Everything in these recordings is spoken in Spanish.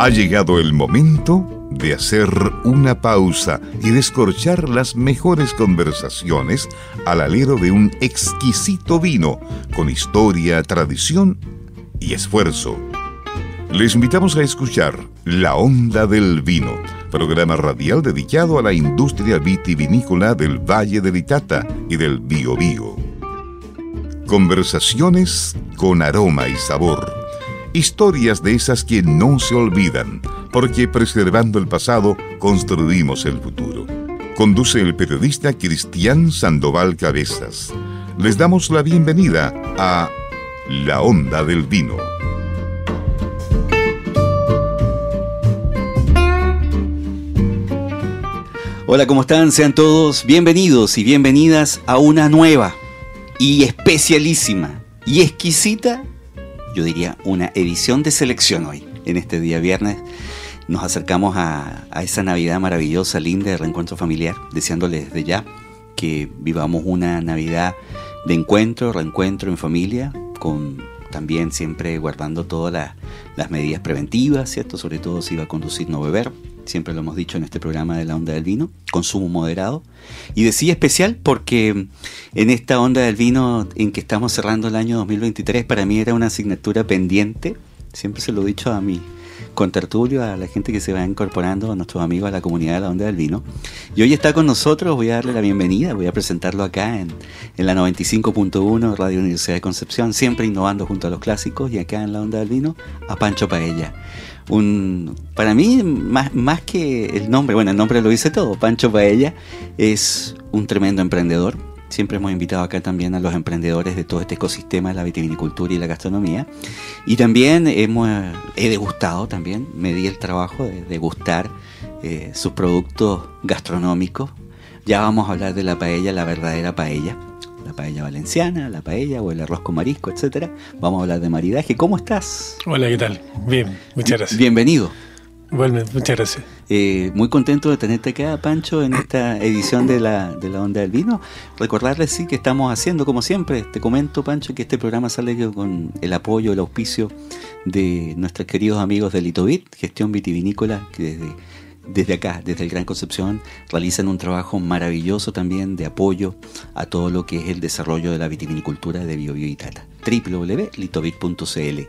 Ha llegado el momento de hacer una pausa y descorchar las mejores conversaciones al alero de un exquisito vino con historia, tradición y esfuerzo. Les invitamos a escuchar La Onda del Vino, programa radial dedicado a la industria vitivinícola del Valle del Itata y del Biobío. Conversaciones con aroma y sabor. Historias de esas que no se olvidan, porque preservando el pasado construimos el futuro. Conduce el periodista Cristian Sandoval Cabezas. Les damos la bienvenida a La Onda del Vino. Hola, ¿cómo están? Sean todos bienvenidos y bienvenidas a una nueva y especialísima y exquisita, yo diría, una edición de selección hoy, en este día viernes. Nos acercamos a, esa Navidad maravillosa, linda de reencuentro familiar, deseándoles desde ya que vivamos una Navidad de encuentro, reencuentro en familia, con también siempre guardando todas las medidas preventivas, ¿cierto? Sobre todo si va a conducir no beber, siempre lo hemos dicho en este programa de la onda del vino, consumo moderado. Y decía especial porque en esta onda del vino en que estamos cerrando el año 2023, para mí era una asignatura pendiente, siempre se lo he dicho a mi contertulio, a la gente que se va incorporando, a nuestros amigos, a la comunidad de la onda del vino. Y hoy está con nosotros, voy a darle la bienvenida, voy a presentarlo acá en, en la 95.1 Radio Universidad de Concepción, siempre innovando junto a los clásicos y acá en la onda del vino, a Pancho Paella para mí más, más que el nombre, bueno, el nombre lo dice todo, Pancho Paella es un tremendo emprendedor. Siempre hemos invitado acá también a los emprendedores de todo este ecosistema de la vitivinicultura y la gastronomía. Y también hemos, he degustado también, me di el trabajo de degustar eh, sus productos gastronómicos. Ya vamos a hablar de la paella, la verdadera paella la paella valenciana, la paella o el arroz con marisco, etcétera. Vamos a hablar de maridaje. ¿Cómo estás? Hola, ¿qué tal? Bien, muchas gracias. Bienvenido. Bueno, muchas gracias. Eh, muy contento de tenerte acá, Pancho, en esta edición de la, de la Onda del Vino. Recordarles, sí, que estamos haciendo, como siempre, te comento, Pancho, que este programa sale con el apoyo, el auspicio de nuestros queridos amigos de Litovit, gestión vitivinícola, que desde desde acá, desde el Gran Concepción, realizan un trabajo maravilloso también de apoyo a todo lo que es el desarrollo de la vitivinicultura de Bio, Bio Itata. www.litovit.cl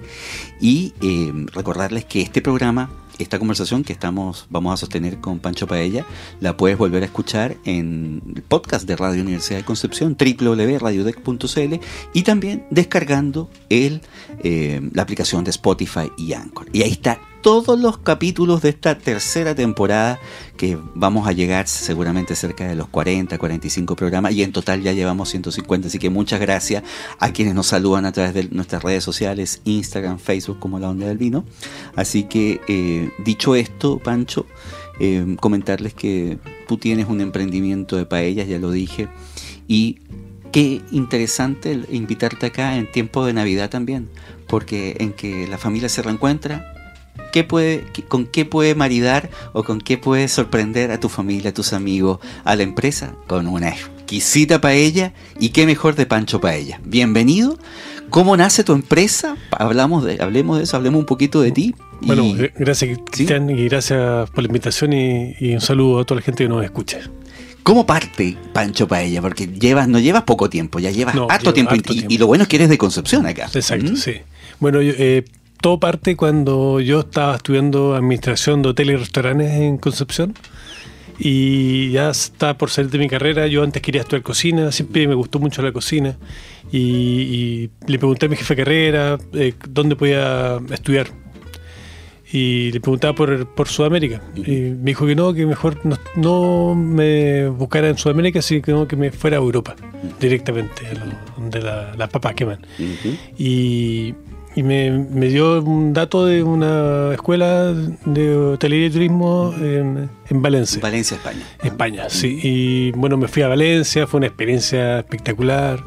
Y eh, recordarles que este programa esta conversación que estamos vamos a sostener con Pancho Paella la puedes volver a escuchar en el podcast de Radio Universidad de Concepción www.radiodec.cl y también descargando el, eh, la aplicación de Spotify y Anchor y ahí está todos los capítulos de esta tercera temporada que vamos a llegar seguramente cerca de los 40, 45 programas y en total ya llevamos 150, así que muchas gracias a quienes nos saludan a través de nuestras redes sociales, Instagram, Facebook como La Onda del Vino. Así que eh, dicho esto, Pancho, eh, comentarles que tú tienes un emprendimiento de paellas, ya lo dije, y qué interesante invitarte acá en tiempo de Navidad también, porque en que la familia se reencuentra, ¿Qué puede, ¿Con qué puede maridar o con qué puede sorprender a tu familia, a tus amigos, a la empresa? Con una exquisita paella y qué mejor de Pancho Paella. Bienvenido. ¿Cómo nace tu empresa? Hablamos de, hablemos de eso, hablemos un poquito de ti. Bueno, gracias Cristian y gracias por la invitación y, un saludo a toda la gente que nos escucha. ¿Cómo parte Pancho Paella? Porque llevas, no llevas poco tiempo, ya llevas harto, tiempo, y, lo bueno es que eres de Concepción acá. Exacto, ¿Mm? sí. Bueno, yo, eh, todo parte cuando yo estaba estudiando administración de hoteles y restaurantes en Concepción y ya estaba por salir de mi carrera. Yo antes quería estudiar cocina, siempre me gustó mucho la cocina y, le pregunté a mi jefe de carrera eh, dónde podía estudiar. Y le preguntaba por, Sudamérica. Y me dijo que no, que mejor no, me buscara en Sudamérica, sino que me fuera a Europa directamente, a donde las papas queman. Y y me, me, dio un dato de una escuela de hotelería y turismo en, en Valencia. Valencia, España. España, sí. Y bueno, me fui a Valencia, fue una experiencia espectacular.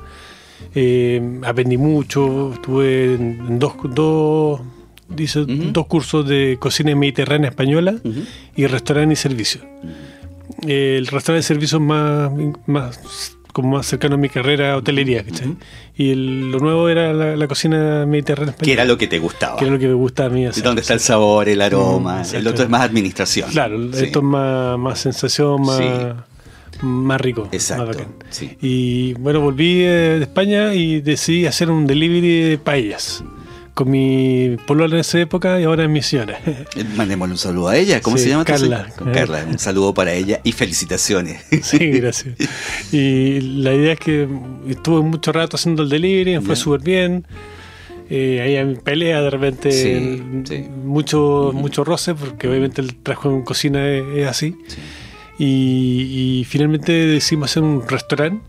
Eh, aprendí mucho, estuve en dos, dos, dice, dos cursos de cocina mediterránea española y restaurante y servicio. El restaurante y servicio más, más como más cercano a mi carrera hotelería, ¿cachai? Y lo nuevo era la, cocina mediterránea Que era lo que te gustaba. Que era lo que me gusta a mí hacer. Dónde está el sabor, el aroma. Mm, el otro es más administración. Claro, esto es más, más sensación, más, más rico. Exacto. Y bueno, volví de España y decidí hacer un delivery de paellas con mi polola en esa época y ahora es mi señora. Eh, mandémosle un saludo a ella. ¿Cómo se llama? Carla. Carla. Un saludo para ella y felicitaciones. Sí, gracias. Y la idea es que estuve mucho rato haciendo el delivery, fue súper bien. Eh, ahí en pelea de repente mucho mucho roce porque obviamente el trabajo en cocina es, así y, finalmente decidimos hacer un restaurante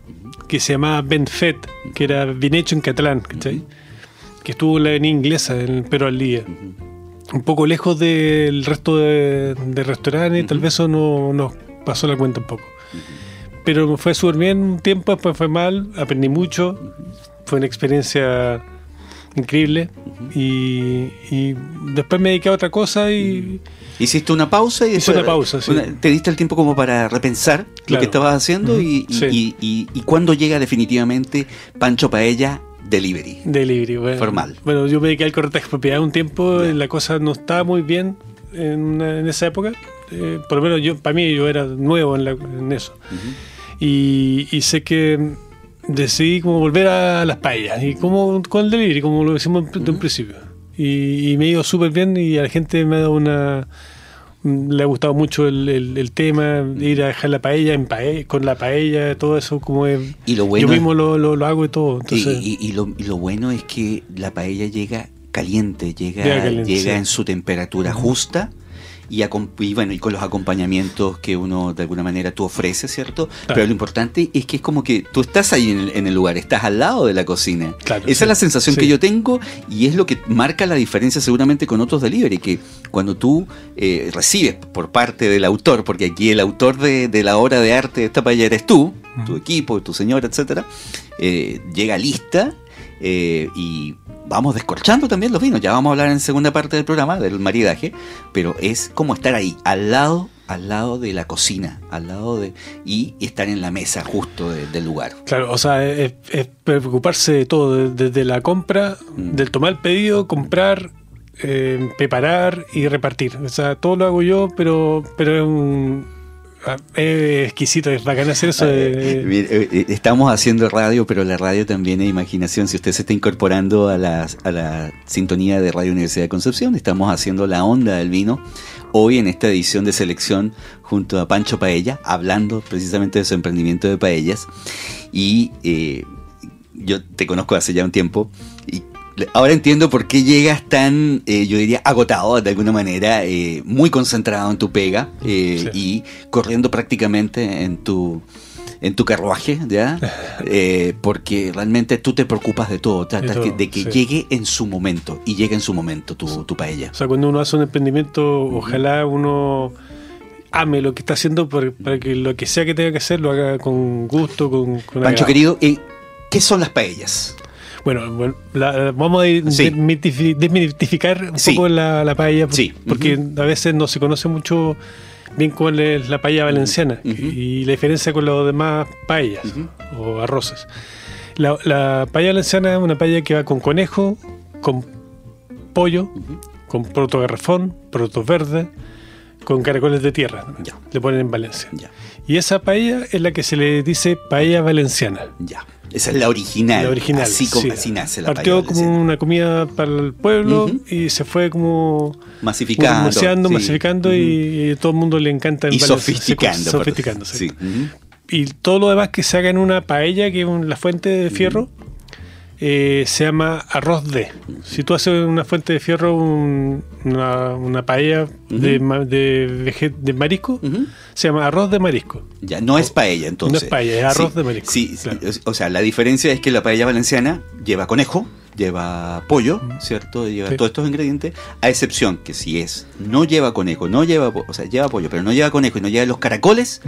que se llamaba Benfet que era bien hecho en catalán ¿cachai? Que estuvo en la avenida inglesa, en el Pero al Día. Un poco lejos del resto de, restaurantes, tal vez eso no nos pasó la cuenta un poco. Pero me fue súper bien un tiempo, después fue mal, aprendí mucho, fue una experiencia increíble y, después me dediqué a otra cosa y... Hiciste una pausa y Hice una pausa, sí. te diste el tiempo como para repensar lo que estabas haciendo y, y, y, cuándo llega definitivamente Pancho Paella Delivery. Delivery, bueno. Formal. Bueno, yo me dediqué al corretaje de propiedad un tiempo, la cosa no estaba muy bien en, esa época. Eh, por lo menos yo, para mí, yo era nuevo en, eso. y, sé que decidí como volver a las paellas y como con el delivery, como lo decimos de un principio. Y, y me ha ido súper bien y a la gente me ha dado una le ha gustado mucho el, tema, ir a dejar la paella, en con la paella, todo eso, como es, y lo yo mismo lo, hago y todo. y, lo, bueno es que la paella llega caliente, llega, llega, en su temperatura justa y, bueno, y con los acompañamientos que uno de alguna manera tú ofreces, ¿cierto? Pero lo importante es que es como que tú estás ahí en el, lugar, estás al lado de la cocina. Esa es la sensación que yo tengo y es lo que marca la diferencia seguramente con otros delivery, que cuando tú eh, recibes por parte del autor, porque aquí el autor de, la obra de arte de esta paella eres tú, tu equipo, tu señora, etcétera, eh, llega lista eh, y vamos descorchando también los vinos. Ya vamos a hablar en segunda parte del programa del maridaje, pero es como estar ahí, al lado, al lado de la cocina, al lado de y estar en la mesa justo del lugar. Claro, o sea, es, preocuparse de todo, desde la compra, mm. del tomar el pedido, comprar, eh, preparar y repartir. O sea, todo lo hago yo, pero, pero es un es exquisito, es bacán hacer eso. Eh, eh, estamos haciendo radio, pero la radio también es imaginación. Si usted se está incorporando a la, a la sintonía de Radio Universidad de Concepción, estamos haciendo la onda del vino hoy en esta edición de selección junto a Pancho Paella, hablando precisamente de su emprendimiento de paellas. Y eh, yo te conozco hace ya un tiempo Ahora entiendo por qué llegas tan, eh, yo diría, agotado de alguna manera, eh, muy concentrado en tu pega eh, y corriendo prácticamente en tu, en tu carruaje, ¿ya? porque realmente tú te preocupas de todo, tratas de, que llegue en su momento y llegue en su momento tu, tu paella. O sea, cuando uno hace un emprendimiento, ojalá uno ame lo que está haciendo para, que lo que sea que tenga que hacer lo haga con gusto, con... con Pancho querido, ¿qué son las paellas? Bueno, vamos a desmitificar un poco la, paella, porque a veces no se conoce mucho bien cuál es la paella valenciana y la diferencia con los demás paellas o arroces. La, la, paella valenciana es una paella que va con conejo, con pollo, con proto garrafón, proto verde, con caracoles de tierra. Le ponen en Valencia. Y esa paella es la que se le dice paella valenciana. Ya. Esa es la original. La original. Así, como, así nace la Partió como una comida para el pueblo y se fue como masificando, masificando y, todo el mundo le encanta. y sofisticando. Sofisticándose. Y todo lo demás que se haga en una paella, que es la fuente de fierro, eh, se llama arroz de. Si tú haces una fuente de fierro, una, paella de, de, marisco, se llama arroz de marisco. Ya, no es paella entonces. No es paella, es arroz de marisco. Sí, o sea, la diferencia es que la paella valenciana lleva conejo, lleva pollo, ¿cierto? Lleva todos estos ingredientes, a excepción que si es, no lleva conejo, no lleva, o sea, lleva pollo, pero no lleva conejo y no lleva los caracoles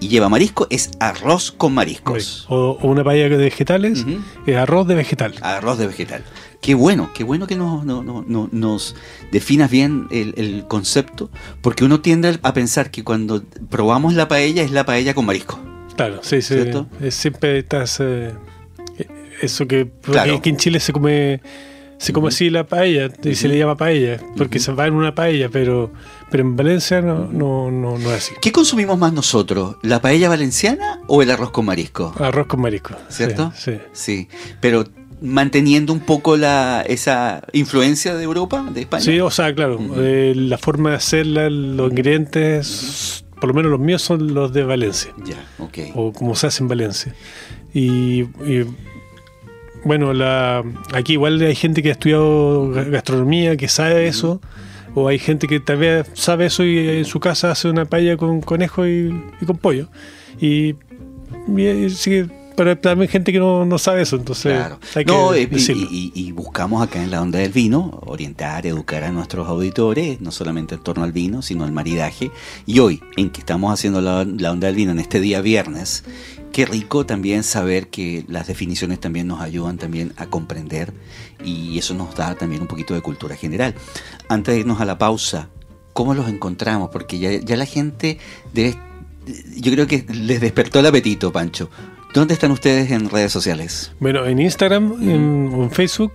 y lleva marisco, es arroz con mariscos. O, una paella de vegetales, es arroz de vegetal. Arroz de vegetal. Qué bueno, qué bueno que nos, nos definas bien el, el, concepto, porque uno tiende a pensar que cuando probamos la paella es la paella con marisco. Claro, sí, sí. ¿Cierto? Siempre estás. eh, eso que. porque Claro. aquí en Chile se come. Se come así la paella y se le llama paella, porque se va en una paella, pero, pero en Valencia no, no, no, no es así. ¿Qué consumimos más nosotros? ¿La paella valenciana o el arroz con marisco? Arroz con marisco. ¿Cierto? Sí. sí. Sí, pero manteniendo un poco la esa influencia de Europa, de España. Sí, o sea, claro, eh, la forma de hacerla, los ingredientes, por lo menos los míos son los de Valencia, Ya, ok. o como se hace en Valencia. Y, y, bueno, la, aquí igual hay gente que ha estudiado ga- gastronomía, que sabe eso, o hay gente que tal vez sabe eso y en su casa hace una paella con conejo y, con pollo. Y, y pero también gente que no, no sabe eso, entonces Claro. hay que No, y, decirlo. y- y buscamos acá en la onda del vino orientar, educar a nuestros auditores, no solamente en torno al vino, sino al maridaje. Y hoy, en que estamos haciendo la, la onda del vino en este día viernes, qué rico también saber que las definiciones también nos ayudan también a comprender y eso nos da también un poquito de cultura general. Antes de irnos a la pausa, ¿cómo los encontramos? Porque ya, ya la gente debe... Yo creo que les despertó el apetito, Pancho. ¿Dónde están ustedes en redes sociales? Bueno, en Instagram, en, o en Facebook,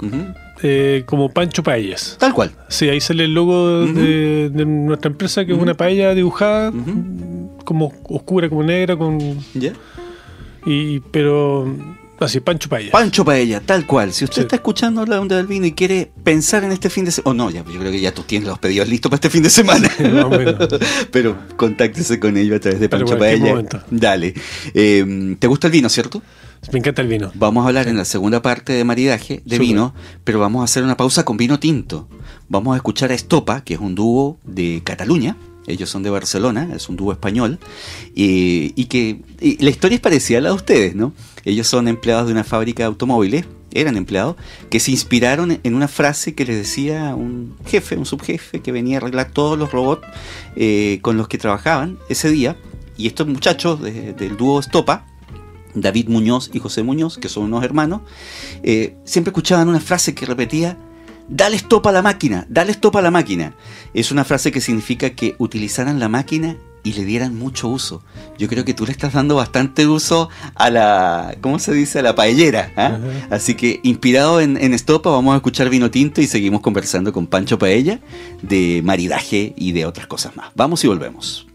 eh, como Pancho Paellas. Tal cual. Sí, ahí sale el logo de, de nuestra empresa, que es una paella dibujada, como oscura, como negra, con ¿Ya? y pero así, Pancho Paella. Pancho Paella, tal cual. Si usted Sí. está escuchando la onda del vino y quiere pensar en este fin de semana, o no, ya, yo creo que ya tú tienes los pedidos listos para este fin de semana. Pero contáctese con ellos a través de Pero Pancho Paella. Dale. Eh, ¿Te gusta el vino, cierto? Me encanta el vino. Vamos a hablar en la segunda parte de maridaje de vino, pero vamos a hacer una pausa con vino tinto. Vamos a escuchar a Estopa, que es un dúo de Cataluña. Ellos son de Barcelona, es un dúo español. y que la historia es parecida a la de ustedes, ¿no? Ellos son empleados de una fábrica de automóviles, eran empleados, que se inspiraron en una frase que les decía un jefe, un subjefe, que venía a arreglar todos los robots eh, con los que trabajaban ese día. Y estos muchachos de- del dúo Estopa, David Muñoz y José Muñoz, que son unos hermanos, eh, siempre escuchaban una frase que repetía, dale stop a la máquina, dale stop a la máquina. Es una frase que significa que utilizaran la máquina y le dieran mucho uso. Yo creo que tú le estás dando bastante uso a la, ¿cómo se dice? A la paellera. ¿ah? Así que inspirado en, en Estopa vamos a escuchar Vino Tinto y seguimos conversando con Pancho Paella de maridaje y de otras cosas más. Vamos y volvemos.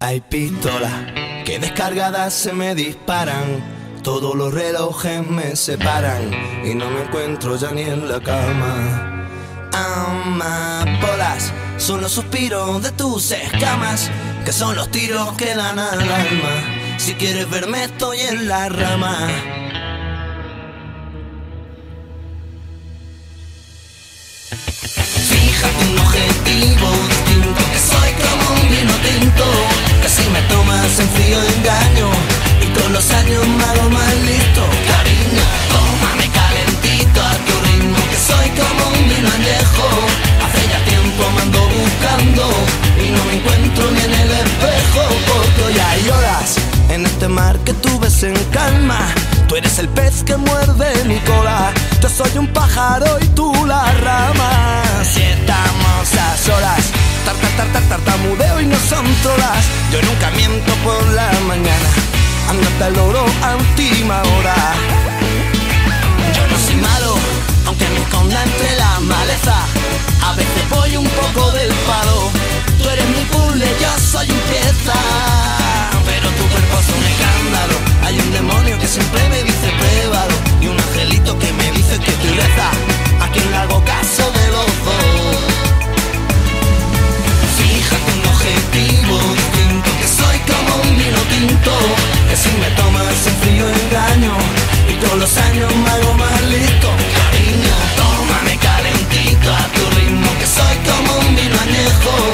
Hay pistolas que descargadas se me disparan. Todos los relojes me separan y no me encuentro ya ni en la cama. Amapolas son los suspiros de tus escamas, que son los tiros que dan al alma. Si quieres verme, estoy en la rama. Fíjate un objetivo distinto Que soy como un vino tinto Que si me tomas en frío engaño que tú ves en calma. Tú eres el pez que muerde mi cola. Yo soy un pájaro y tú la rama. Si estamos a solas. Tar, tar, tar, tar, tartamudeo y no son trolas. Yo nunca miento por la mañana. Andate al oro a última hora. Yo no soy malo, aunque me esconda entre la maleza. A veces voy un poco del palo. Tú eres mi puzzle, yo soy un pieza. Demonio que siempre me dice pruébalo. Y un angelito que me dice que tú reza. A quien le hago caso de los dos. Fíjate un objetivo distinto Que soy como un vino tinto Que si me tomas en frío engaño Y con los años me hago más listo Cariño, tómame calentito a tu ritmo Que soy como un vino añejo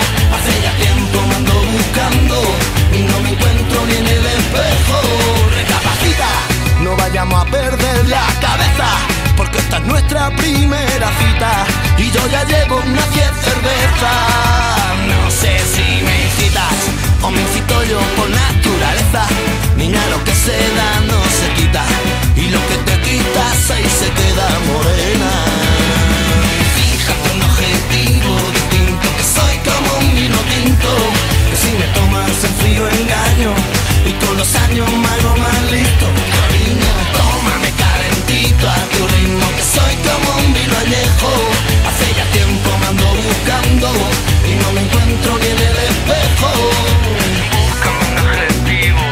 ya llevo unas 10 cervezas. No sé si me incitas o me incito yo por naturaleza. Mira lo que se da no se quita y lo que te quitas ahí se queda morena. Fíjate un objetivo distinto que soy como un vino tinto que si me tomas en frío engaño y con los años me hago más listo. Cariño, tómame calentito a tu ritmo que soy como un vino añejo y no me encuentro ni en el espejo. Búscame un objetivo,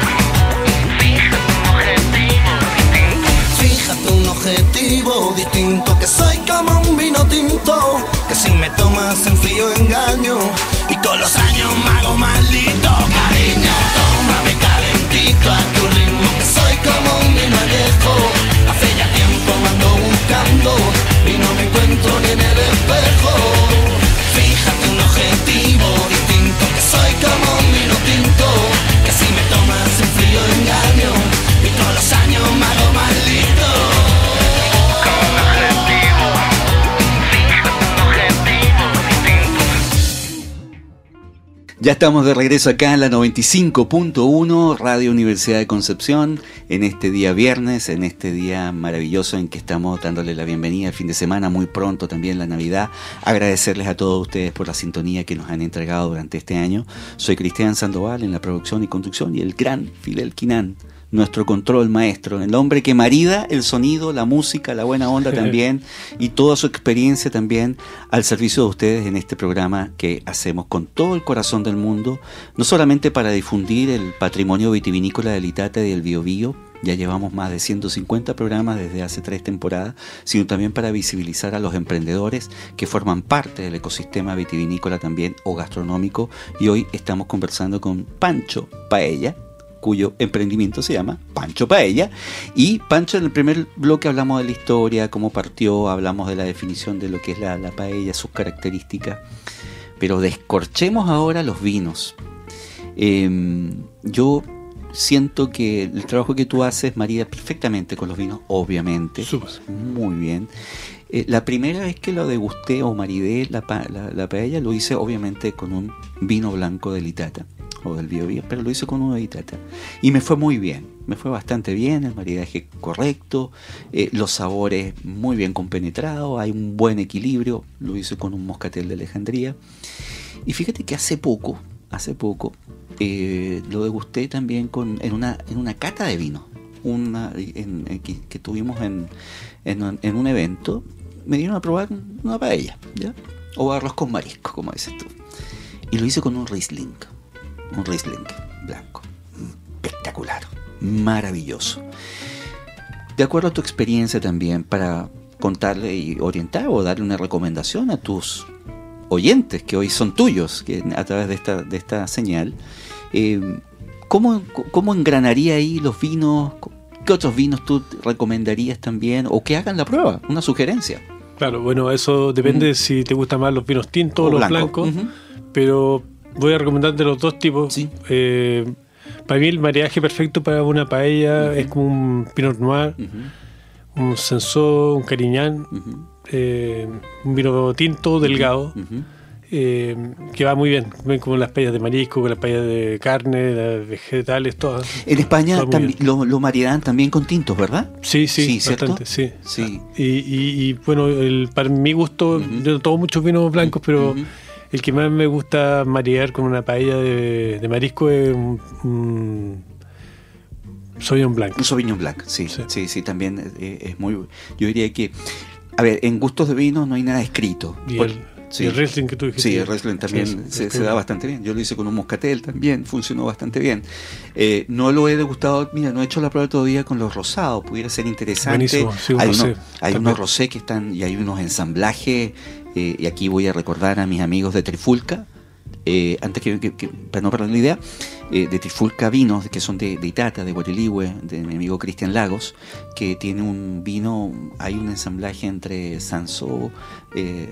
fíjate un objetivo distinto. Fíjate un objetivo distinto, que soy como un vino tinto, que si me tomas en frío engaño. Ya estamos de regreso acá en la 95.1 Radio Universidad de Concepción en este día viernes, en este día maravilloso en que estamos dándole la bienvenida al fin de semana, muy pronto también la Navidad. Agradecerles a todos ustedes por la sintonía que nos han entregado durante este año. Soy Cristian Sandoval en la producción y conducción y el gran Fidel Quinán, nuestro control maestro, el hombre que marida el sonido, la música, la buena onda también y toda su experiencia también al servicio de ustedes en este programa que hacemos con todo el corazón del mundo, no solamente para difundir el patrimonio vitivinícola del Itata y del Biobío, ya llevamos más de 150 programas desde hace tres temporadas, sino también para visibilizar a los emprendedores que forman parte del ecosistema vitivinícola también o gastronómico. Y hoy estamos conversando con Pancho Paella, cuyo emprendimiento se llama Pancho Paella. Y Pancho, en el primer bloque hablamos de la historia, cómo partió, hablamos de la definición de lo que es la, la paella, sus características. Pero descorchemos ahora los vinos. Eh, yo siento que el trabajo que tú haces marida perfectamente con los vinos, obviamente. Muy bien. Eh, la primera vez que lo degusté o maridé la, la, la paella lo hice obviamente con un vino blanco del Itata o del Bio Bio, pero lo hice con uno de Itata. Y me fue muy bien, me fue bastante bien, el maridaje correcto, eh, los sabores muy bien compenetrados, hay un buen equilibrio, lo hice con un moscatel de Alejandría. Y fíjate que hace poco, hace poco, eh, lo degusté también con, en, una, en una cata de vino una, que, que tuvimos en, en un evento. Me dieron a probar una paella, ¿ya? O arroz con marisco, como dices tú. Y lo hice con un Riesling, un Riesling blanco. Espectacular, maravilloso. De acuerdo a tu experiencia también, para contarle y orientar o darle una recomendación a tus oyentes que hoy son tuyos que a través de esta, de esta señal, eh, ¿cómo, ¿cómo engranaría ahí los vinos? ¿Qué otros vinos tú recomendarías también? O que hagan la prueba, una sugerencia. Claro, bueno, eso depende si te gustan más los vinos tintos o, los blanco. blancos, pero voy a recomendarte los dos tipos. Sí. Eh, para mí el mariaje perfecto para una paella es como un Pinot Noir, un Sensó, un Cariñán, eh, un vino tinto, delgado, eh, que va muy bien, ven como las paellas de marisco, con las paellas de carne, las vegetales, todas. En España también, lo, lo maridan también con tintos, ¿verdad? Sí, sí, Sí, bastante, sí. Sí. Y, y- y, bueno, el, para mi gusto, yo tomo muchos vinos blancos, pero. El que más me gusta marear con una paella de, de marisco es un, un Sauvignon blanco. Un Sauvignon Blanc, sí, sí, Sí. sí, también eh, es muy... Yo diría que, a ver, en gustos de vino no hay nada escrito. Y Por- el, sí. y el Riesling que tú dijiste. Sí, el Riesling también Sí, se, es da bastante bien. Yo lo hice con un moscatel también, funcionó bastante bien. Eh, no lo he degustado, mira, no he hecho la prueba todavía con los rosados, pudiera ser interesante. Buenísimo, sí, un hay rosé hay unos rosé que están y hay unos ensamblajes, eh, y aquí voy a recordar a mis amigos de Trifulca, eh, antes que, que- que- para no perder la idea, eh, de Trifulca Vinos, que son de, de Itata, de Guariligüe, de mi amigo Cristian Lagos, que tiene un vino, hay un ensamblaje entre Sansó, eh,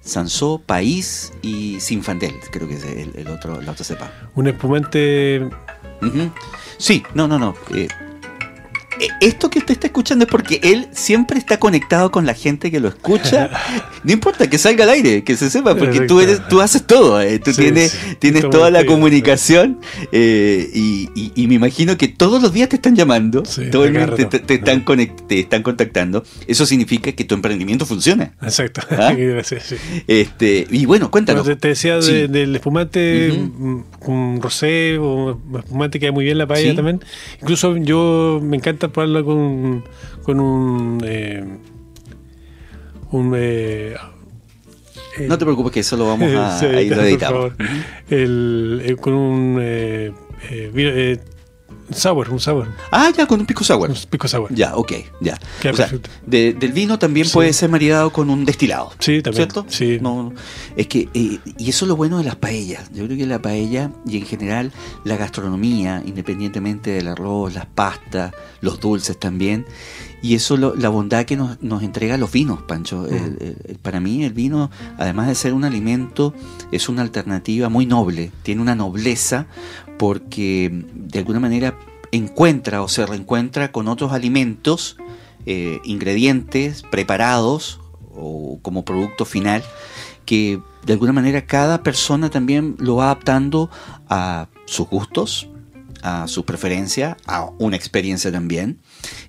Sansó, País y Sinfandel, creo que es el, el otro, la otra cepa. Un espumante. Sí, no, no, no. Eh, esto que usted está escuchando es porque él siempre está conectado con la gente que lo escucha. No importa que salga al aire, que se sepa, porque tú eres, tú haces todo. eh, Tú Sí, tienes, sí, tienes como toda la comunicación eh, y, y- y me imagino que todos los días te están llamando, Sí, todo el te, te- te están conect- te están contactando. Eso significa que tu emprendimiento funciona. Exacto. ¿Ah? Este, y bueno, cuéntanos. Bueno, te, decía de- del espumante, mm, un rosé o espumante que da muy bien la paella también. Incluso yo me encanta probarla con, con un. eh, un eh, No te preocupes que eso lo vamos a, Sí, a ir editando. El- eh, con un. eh, eh, eh, Sour, un sour. Ah, ya, con un pisco sour. Un pisco sour. Ya, ok, ya. O sea, perfecto. de- del vino también Sí. puede ser maridado con un destilado. Sí, también. ¿Cierto? Sí. No, es que, eh, y eso es lo bueno de las paellas. Yo creo que la paella y en general la gastronomía, independientemente del arroz, las pastas, los dulces también, y eso lo- la bondad que nos, nos entrega los vinos, Pancho. El- el- el- para mí el vino, además de ser un alimento, es una alternativa muy noble, tiene una nobleza porque de alguna manera encuentra o se reencuentra con otros alimentos, eh, ingredientes preparados o como producto final que de alguna manera cada persona también lo va adaptando a sus gustos, a su preferencia, a una experiencia también.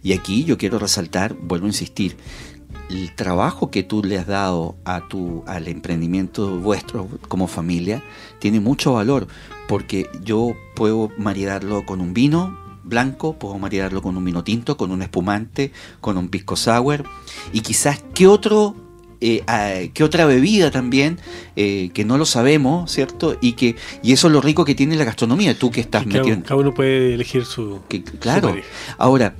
Y aquí yo quiero resaltar, vuelvo a insistir, el trabajo que tú le has dado a tu, al emprendimiento vuestro como familia tiene mucho valor porque yo puedo maridarlo con un vino blanco, puedo maridarlo con un vino tinto, con un espumante, con un pisco sour y quizás qué otro eh, ah, qué otra bebida también eh, que no lo sabemos, ¿cierto? Y que y eso es lo rico que tiene la gastronomía, tú que estás metido en- cada uno puede elegir su. que, claro. su. Ahora,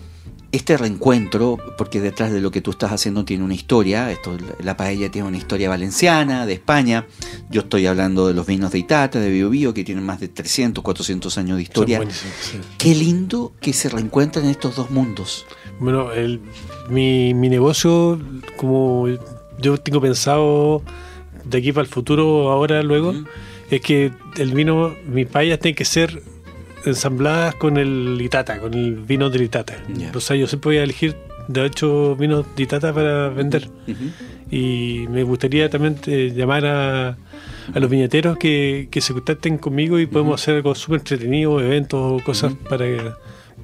este reencuentro, porque detrás de lo que tú estás haciendo tiene una historia, esto, la paella tiene una historia valenciana, de España, yo estoy hablando de los vinos de Itata, de Bio Bio, que tienen más de 300, 400 años de historia. sí. Qué lindo que se reencuentren estos dos mundos. Bueno, el, mi, mi negocio, como yo tengo pensado de aquí para el futuro, ahora, luego, es que el vino, mis payas tienen que ser ensambladas con el Itata, con el vino del Itata. Ya. O sea, yo siempre voy a elegir, de hecho, vinos de Itata para vender. Y me gustaría también eh, llamar a, a los viñeteros que, que se contacten conmigo y podemos hacer algo súper entretenido, eventos o cosas para,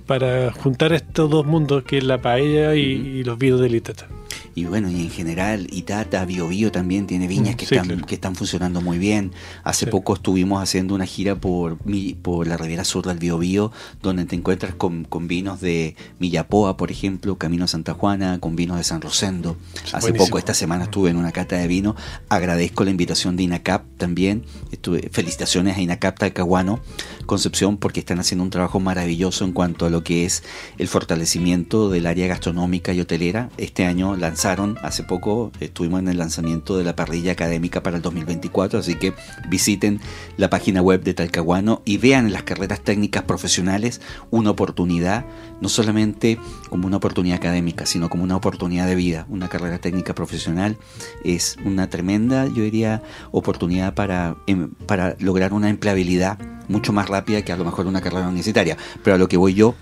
para juntar estos dos mundos, que es la paella y, y los vinos del Itata. Y bueno, y en general, Itata, Bio Bio también tiene viñas Mm, que, sí, están, claro. que están funcionando muy bien. Hace Sí. poco estuvimos haciendo una gira por, por la Riviera Sur del Bio Bio, donde te encuentras con, con vinos de Millapoa, por ejemplo, Camino a Santa Juana, con vinos de San Rosendo. Hace Buenísimo. poco, esta semana, estuve en una cata de vino. Agradezco la invitación de INACAP también. Estuve, felicitaciones a INACAP Talcahuano, Concepción, porque están haciendo un trabajo maravilloso en cuanto a lo que es el fortalecimiento del área gastronómica y hotelera. Este año hace poco estuvimos en el lanzamiento de la parrilla académica para el 2024, así que visiten la página web de Talcahuano y vean las carreras técnicas profesionales una oportunidad, no solamente como una oportunidad académica, sino como una oportunidad de vida. Una carrera técnica profesional es una tremenda, yo diría, oportunidad para, em, para lograr una empleabilidad mucho más rápida que a lo mejor una carrera universitaria. Pero a lo que voy yo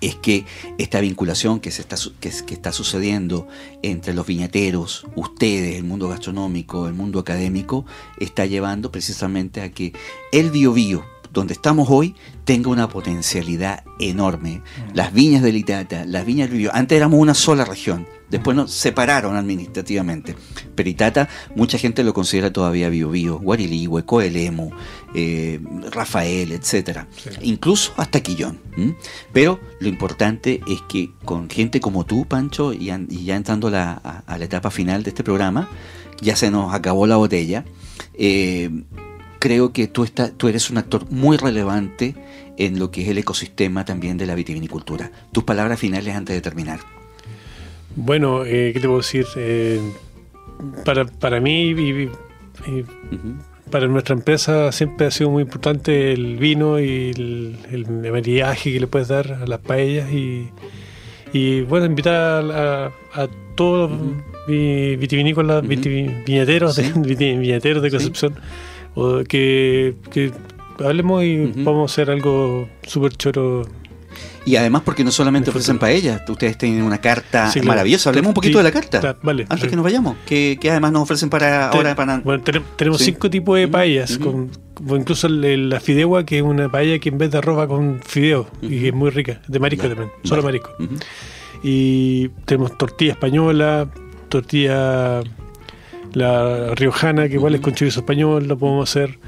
es que esta vinculación que, se está, que, que está sucediendo entre los viñateros, ustedes, el mundo gastronómico, el mundo académico, está llevando precisamente a que el biobío, donde estamos hoy, tenga una potencialidad enorme. Las viñas del Itata, las viñas del Biobío, antes éramos una sola región, después nos separaron administrativamente. Pero Itata, mucha gente lo considera todavía Biobío, Guariligüe, Coelemu, eh, Rafael, etcétera, incluso hasta Quillón. ¿m? Pero lo importante es que con gente como tú, Pancho, y, an- y ya entrando a la, a- a la etapa final de este programa, ya se nos acabó la botella. eh, creo que tú, eres un actor muy relevante en lo que es el ecosistema también de la vitivinicultura. Tus palabras finales antes de terminar. Bueno, eh, ¿qué te puedo decir? Eh, para, para mí y. para nuestra empresa siempre ha sido muy importante el vino y el, el maridaje que le puedes dar a las paellas y, y bueno, invitar a, a- a todos los vi- vitivinícolas, Ujú. viti- viñateros, de, Sí. viñateros de Sí. Concepción, o que, que hablemos y vamos a hacer algo súper choro. Y además porque no solamente ofrecen paellas, ustedes tienen una carta Sí, claro. maravillosa. Hablemos un poquito de la carta. claro, vale. antes Sí. que nos vayamos. Que, que además nos ofrecen para ahora para Bueno, tenem- tenemos Sí. cinco tipos de paellas, con, incluso la fideuá, que es una paella que en vez de arroz va con fideo, y es muy rica, de marisco también, solo vale. marisco. Y tenemos tortilla española, tortilla la riojana, que igual es con chorizo español, lo podemos hacer.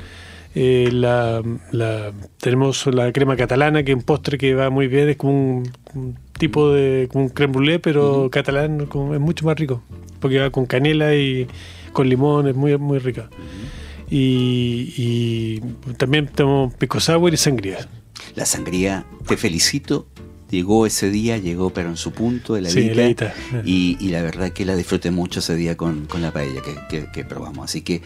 Eh, la, la- tenemos la crema catalana, que es un postre que va muy bien, es como un, un tipo de como un creme brûlée, pero Ujú. catalán como- es mucho más rico, porque va con canela y con limón, es muy, muy rica. Y, y también tenemos pisco sour y sangría. La sangría, te felicito. Llegó ese día, llegó pero en su punto, el Sí, heladita, heladita. y, y la verdad que la disfruté mucho ese día con, con la paella que, que- que probamos. Así que,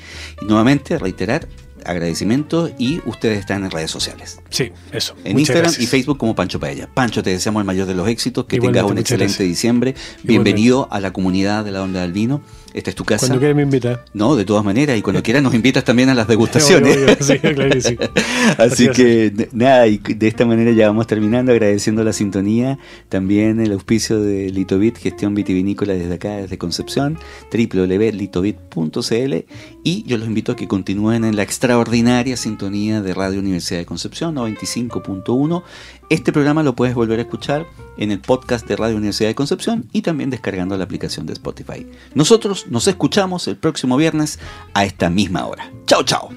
nuevamente, reiterar agradecimientos y ustedes están en redes sociales. Sí, eso. En Muchas Instagram gracias. y Facebook como Pancho Paella. Pancho, te deseamos el mayor de los éxitos, que Igualmente, tengas un excelente gracias. diciembre. Bienvenido a la comunidad de la Onda del Vino. Esta es tu casa. Cuando quieras me invita. No, de todas maneras, y cuando quieras nos invitas también a las degustaciones. Obvio, obvio, sí, claro que sí. Así Así que nada, y de esta manera ya vamos terminando agradeciendo la sintonía, también el auspicio de Litovit, gestión vitivinícola desde acá, desde Concepción, www.litovit.cl y yo los invito a que continúen en la extraordinaria sintonía de Radio Universidad de Concepción 95.1. Este programa lo puedes volver a escuchar en el podcast de Radio Universidad de Concepción y también descargando la aplicación de Spotify. Nosotros nos escuchamos el próximo viernes a esta misma hora. Chao, chao.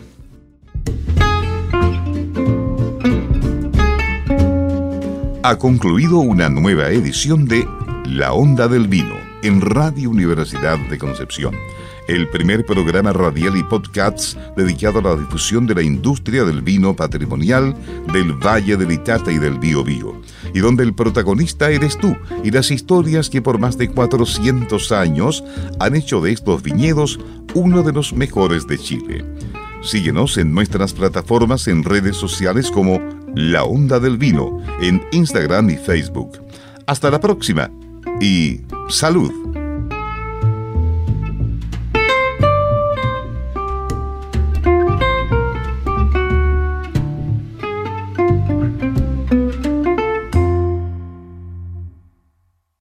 Ha concluido una nueva edición de La Onda del Vino en Radio Universidad de Concepción, el primer programa radial y podcast dedicado a la difusión de la industria del vino patrimonial del Valle del Itata y del Biobío, y donde el protagonista eres tú y las historias que por más de 400 años han hecho de estos viñedos uno de los mejores de Chile. Síguenos en nuestras plataformas en redes sociales como La Onda del Vino, en Instagram y Facebook. Hasta la próxima y salud.